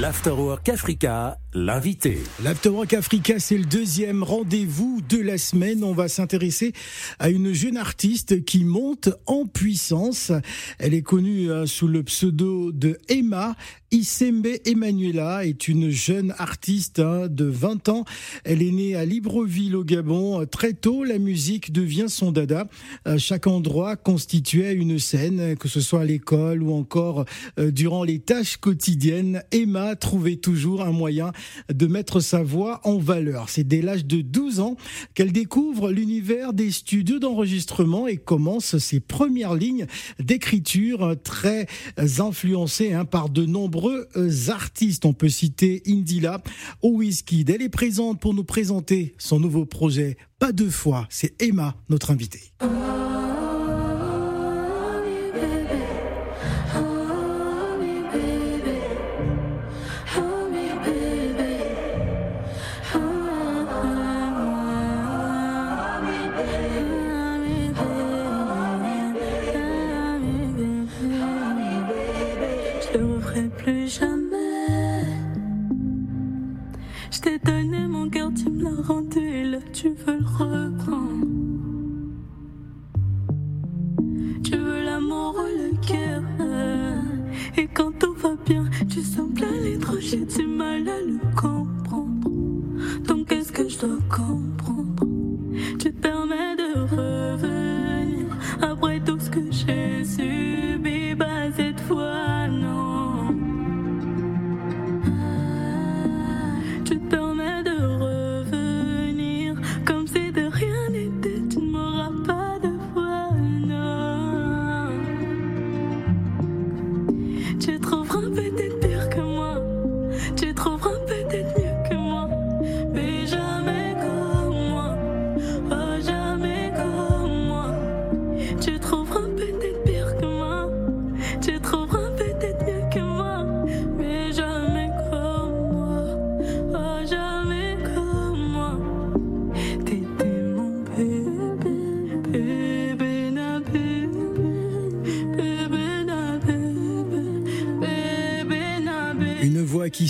L'Afterwork Africa, l'invité. L'Afterwork Africa, c'est le deuxième rendez-vous de la semaine. On va s'intéresser à une jeune artiste qui monte en puissance. Elle est connue hein, sous le pseudo de Emma. Isembe Emanuela est une jeune artiste hein, de 20 ans. Elle est née à Libreville au Gabon. Très tôt, la musique devient son dada. Chaque endroit constituait une scène, que ce soit à l'école ou encore euh, durant les tâches quotidiennes. Emma trouvait toujours un moyen de mettre sa voix en valeur. C'est dès l'âge de 12 ans qu'elle découvre l'univers des studios d'enregistrement et commence ses premières lignes d'écriture très influencées hein, par de nombreux artistes. On peut citer Indila ou Whisky. Elle est présente pour nous présenter son nouveau projet. Pas deux fois, c'est Emma, notre invitée. Qui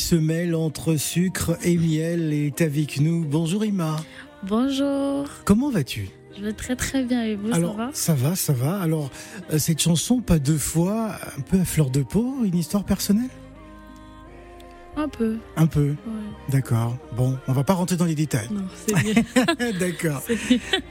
se mêle entre sucre et miel est avec nous. Bonjour Ima. Bonjour. Comment vas-tu? Je vais très très bien et vous, Alors, ça va? Ça va, ça va. Alors, euh, cette chanson, pas deux fois, un peu à fleur de peau, une histoire personnelle? Un peu. Un peu D'accord. Bon, on va pas rentrer dans les détails. Non, c'est bien. D'accord.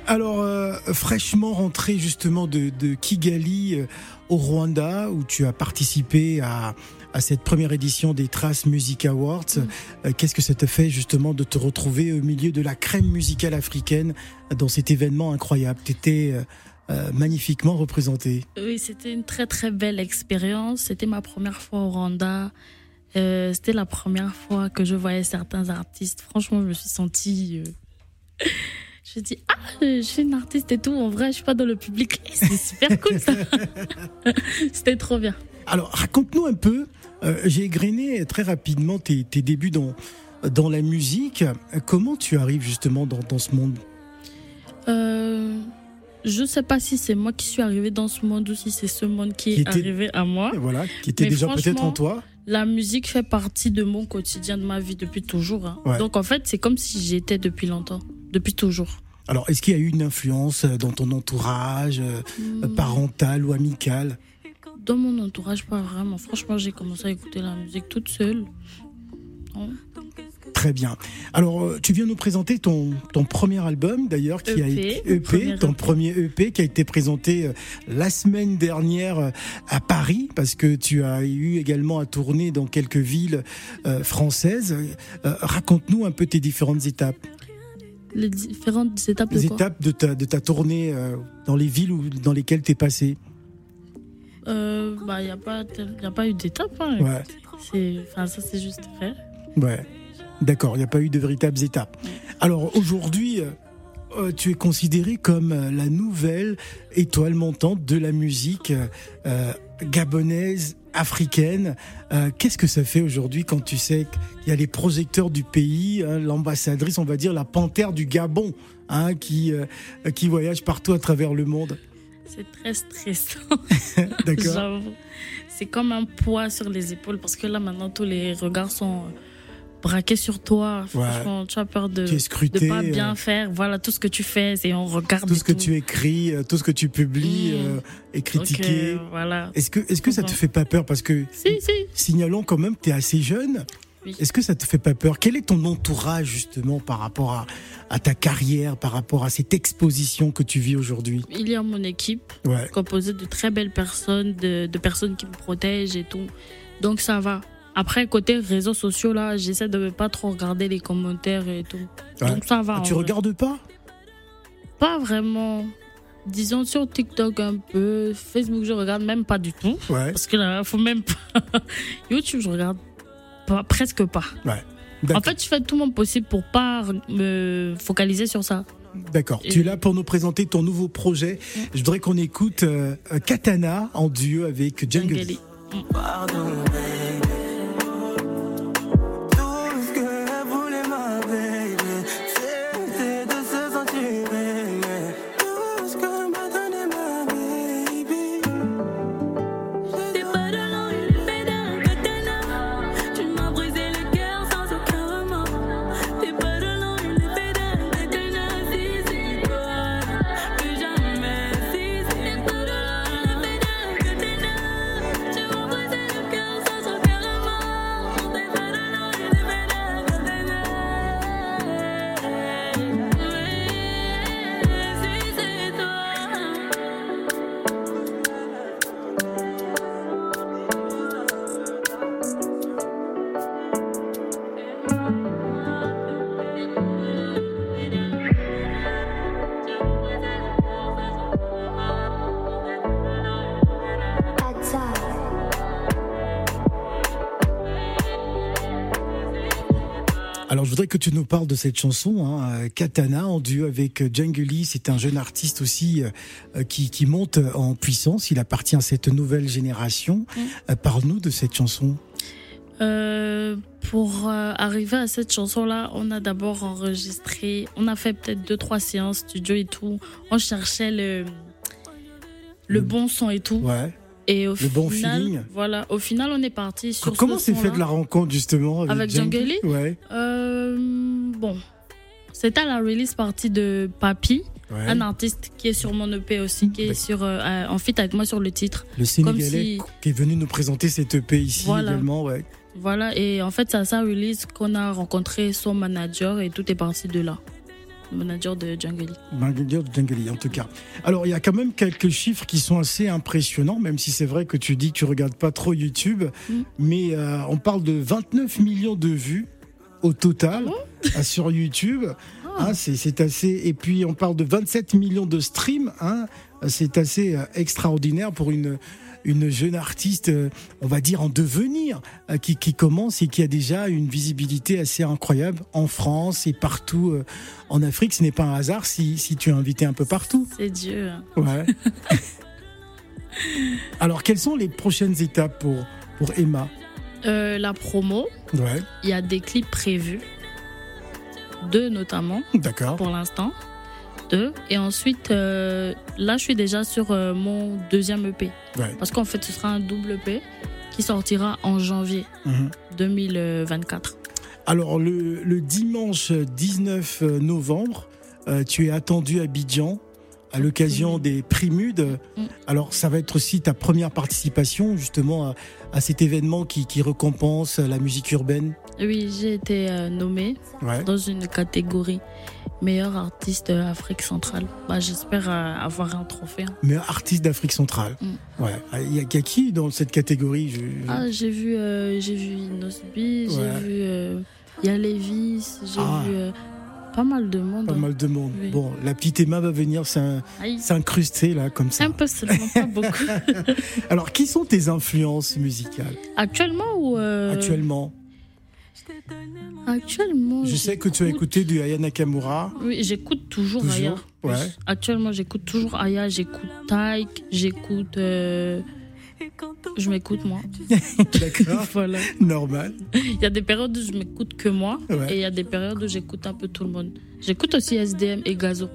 Alors, euh, fraîchement rentré justement de, Kigali euh, au Rwanda, où tu as participé à, à cette première édition des Traces Music Awards. Mm. Euh, qu'est-ce que ça te fait justement de te retrouver au milieu de la crème musicale africaine dans cet événement incroyable? Tu étais euh, euh, magnifiquement représenté. Oui, c'était une très très belle expérience. C'était ma première fois au Rwanda. c'était la première fois que je voyais certains artistes. Franchement, je me suis sentie. Je me dis, ah, je suis une artiste et tout. En vrai, je suis pas dans le public. C'est super cool ça. c'était trop bien. Alors, raconte-nous un peu. Euh, j'ai égrené très rapidement tes, débuts dans, dans la musique. Comment tu arrives justement dans, ce monde? Euh, Je ne sais pas si c'est moi qui suis arrivée dans ce monde ou si c'est ce monde qui, est arrivé à moi. Voilà, qui était déjà peut-être en toi. La musique fait partie de mon quotidien, de ma vie depuis toujours. Hein. Donc en fait, c'est comme si j'étais depuis longtemps, depuis toujours. Alors, est-ce qu'il y a eu une influence dans ton entourage, euh, hmm. parental ou amical? Dans mon entourage, pas vraiment. Franchement, j'ai commencé à écouter la musique toute seule. Très bien. Alors, euh, tu viens nous présenter ton, ton premier album, d'ailleurs, qui a été EP, ton premier EP, qui a été présenté euh, la semaine dernière euh, à Paris, parce que tu as eu également à tourner dans quelques villes françaises. Raconte-nous un peu tes différentes étapes. Les différentes étapes Les étapes de ta, de ta tournée dans les villes où, dans lesquelles tu es passé. Euh, bah, il n'y a, pas, a pas eu d'étape. Hein. Ouais. Enfin, ça, c'est juste fait. Ouais. D'accord, il n'y a pas eu de véritables étapes. Alors aujourd'hui, euh, euh, tu es considérée comme la nouvelle étoile montante de la musique gabonaise, africaine. Qu'est-ce que ça fait aujourd'hui quand tu sais qu'il y a les projecteurs du pays, hein, l'ambassadrice, on va dire la panthère du Gabon, hein, qui, qui voyage partout à travers le monde? C'est très stressant. D'accord. C'est comme un poids sur les épaules parce que là maintenant tous les regards sont braqués sur toi. Franchement, tu as peur de scruté. pas bien euh, faire. Voilà, tout ce que tu fais, c'est on regarde tout et ce que tu écris, euh, tout ce que tu publies Mm. euh, est Donc, critiqué. euh, voilà. Est-ce que, est-ce que ça te fait pas peur? Parce que, Si, si. signalons quand même que tu es assez jeune. Oui. Est-ce que ça te fait pas peur? Quel est ton entourage justement par rapport à, à ta carrière, par rapport à cette exposition que tu vis aujourd'hui? Il y a mon équipe Ouais. composée de très belles personnes, de, de personnes qui me protègent et tout. Donc ça va. Après, côté réseaux sociaux, là, j'essaie de pas trop regarder les commentaires et tout. Ouais. Donc ça va. Ah, en tu vrai. regardes pas? Pas vraiment. Disons sur TikTok un peu. Facebook, je regarde même pas du tout. Ouais. Parce que là, faut même pas. YouTube, je regarde pas, presque pas. En D'accord. fait, je fais tout mon possible pour pas me focaliser sur ça. D'accord. et- Tu es là pour nous présenter ton nouveau projet. Mm. Je voudrais qu'on écoute euh, Katana en duo avec Jungle. Djangeli. Pardon, baby. Alors, je voudrais que tu nous parles de cette chanson, hein, euh, Katana, en duo avec euh, Djangeli. C'est un jeune artiste aussi euh, euh, qui, qui monte en puissance. Il appartient à cette nouvelle génération. Euh, Parle-nous de cette chanson. Euh, pour euh, arriver à cette chanson-là, on a d'abord enregistré, on a fait peut-être deux, trois séances studio et tout. On cherchait le, le Le- bon son et tout. Ouais. Et au Le bon final, feeling. Voilà, au final, on est parti sur Comment s'est fait de la rencontre justement avec, Avec Djangeli Ouais. Euh, Bon, c'était à la release partie de Papi, ouais. un artiste qui est sur mon EP aussi, qui est sur, euh, euh, en fit avec moi sur le titre. Le Sénégalais si- qui est venu nous présenter cette EP ici Voilà. également. Ouais. Voilà, et en fait, c'est à sa release qu'on a rencontré son manager et tout est parti de là. Le manager de Djangeli. Manager de Djangeli, en tout cas. Alors, il y a quand même quelques chiffres qui sont assez impressionnants, même si c'est vrai que tu dis que tu regardes pas trop YouTube, Mm. mais euh, on parle de 29 millions de vues au total Ah euh, sur YouTube. Ah. Hein, c'est assez. Et puis, on parle de 27 millions de streams. Hein, c'est assez euh, extraordinaire pour une une jeune artiste, euh, on va dire en devenir, euh, qui, qui commence et qui a déjà une visibilité assez incroyable en France et partout en Afrique. Ce n'est pas un hasard si, si tu es invité un peu partout. C'est Dieu. Ouais. Alors, quelles sont les prochaines étapes pour, pour Emma? Euh, la promo, Ouais, il y a des clips prévus. Deux notamment, d'accord. pour l'instant. Deux. Et ensuite, euh, là, je suis déjà sur euh, mon deuxième EP. Ouais. Parce qu'en fait, ce sera un double EP qui sortira en janvier Mhm. 2024. Alors, le, le dimanche 19 novembre, euh, tu es attendu à Abidjan à l'occasion des Primudes. Mm. Alors, ça va être aussi ta première participation justement à, à cet événement qui, qui récompense la musique urbaine? Oui, j'ai été euh, nommée Ouais. dans une catégorie meilleur artiste euh, Afrique centrale. Bah, J'espère euh, avoir un trophée. hein. Mais artiste d'Afrique centrale. Mm. Ouais. Il y, y a qui dans cette catégorie? Je- je- Ah, j'ai vu, euh, j'ai vu Inosbi, j'ai Ouais. vu euh, Yalevis, j'ai Ah. vu euh, pas mal de monde. Pas hein. mal de monde. Oui. Bon, la petite Emma va venir s'incruster là comme ça. un peu seulement, pas beaucoup. Alors, qui sont tes influences musicales? Actuellement ou euh, actuellement Actuellement. Je sais que tu as écouté du Aya Nakamura. Oui, j'écoute toujours, Toujours Aya. Ouais. Actuellement, j'écoute toujours Aya, j'écoute Taïk, j'écoute. euh, Je m'écoute moi. D'accord. voilà. Normal. Il y a des périodes où je m'écoute que moi Ouais. et il y a des périodes où j'écoute un peu tout le monde. J'écoute aussi SDM et Gazo.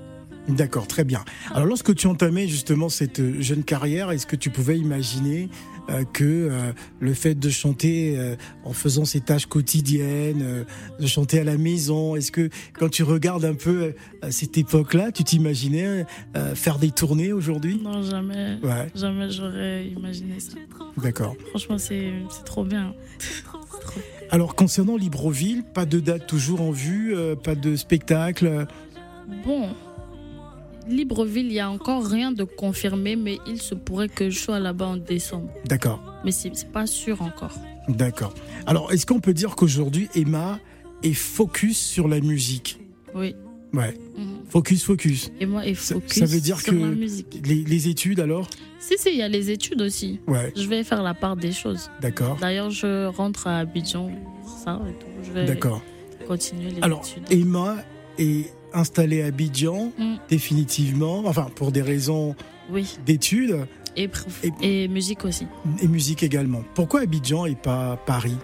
D'accord, très bien. Alors lorsque tu entamais justement cette euh, jeune carrière, est-ce que tu pouvais imaginer euh, que euh, le fait de chanter euh, en faisant ses tâches quotidiennes, de chanter à la maison, est-ce que quand tu regardes un peu à cette époque-là, tu t'imaginais faire des tournées aujourd'hui? Non, jamais. Ouais, Jamais j'aurais imaginé ça. d'accord. Franchement, c'est c'est trop bien. Alors concernant Libreville, pas de date toujours en vue, pas de spectacle? Bon, Libreville, il y a encore rien de confirmé, mais il se pourrait que je sois là-bas en décembre. D'accord, Mais c'est pas sûr encore. d'accord. Alors est-ce qu'on peut dire qu'aujourd'hui Emma est focus sur la musique? Oui. Ouais, Mhm. focus, focus. Et moi, et Ça- focus ça veut dire sur que-. Les, les études alors? Si, si, il y a les études aussi. Ouais, Je vais faire la part des choses. d'accord, D'ailleurs, je rentre à Abidjan pour ça et tout. Je vais d'accord. continuer les Alors études. Emma est installée à Abidjan Mm. définitivement, enfin pour des raisons Oui, d'études et, prof- Et- et musique aussi. et musique également. Pourquoi Abidjan et pas Paris?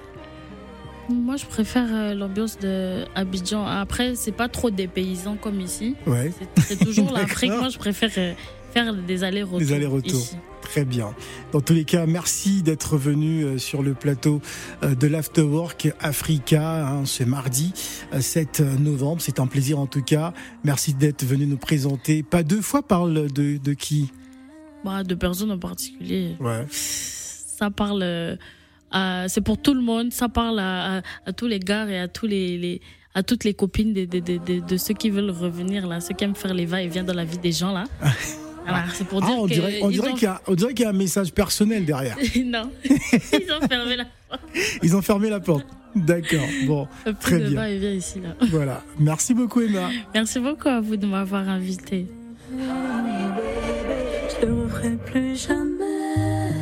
Moi, je préfère euh, l'ambiance de Abidjan. Après, c'est pas trop des paysans comme ici. Ouais, C'est- toujours l'Afrique. Moi, je préfère euh, faire des allers-retours. Des allers-retours. très bien. Dans tous les cas, merci d'être venu euh, sur le plateau euh, de l'Afterwork Africa hein, ce mardi euh, 7 novembre. C'est un plaisir en tout cas. Merci d'être venu nous présenter. Pas deux fois parle de, de qui? Bah, de personnes en particulier. Ouais. Ça parle. euh, c'est pour tout le monde. Ça parle à, à- à tous les gars et à tous les, les- à toutes les copines de, de, de, de- de ceux qui veulent revenir là, ceux qui aiment faire les va-et-vient dans la vie des gens là. Voilà, c'est pour Ah, on que dirait, on ils dirait ont- qu'il y a, on dirait qu'il y a un message personnel derrière. non, ils ont fermé la Ils ont fermé la porte. D'accord. Bon, Plus Très de bien. va-et-vient ici là. voilà. Merci beaucoup Emma. Merci beaucoup à vous de m'avoir invité. Je te referai plus jamais.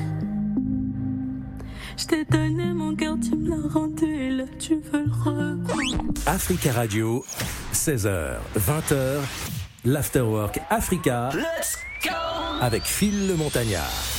Je t'ai donné mon cœur, tu me l'as rendu et là tu veux le reprendre. Africa Radio, 16h, 20h, l'Afterwork Africa avec Phil le Montagnard.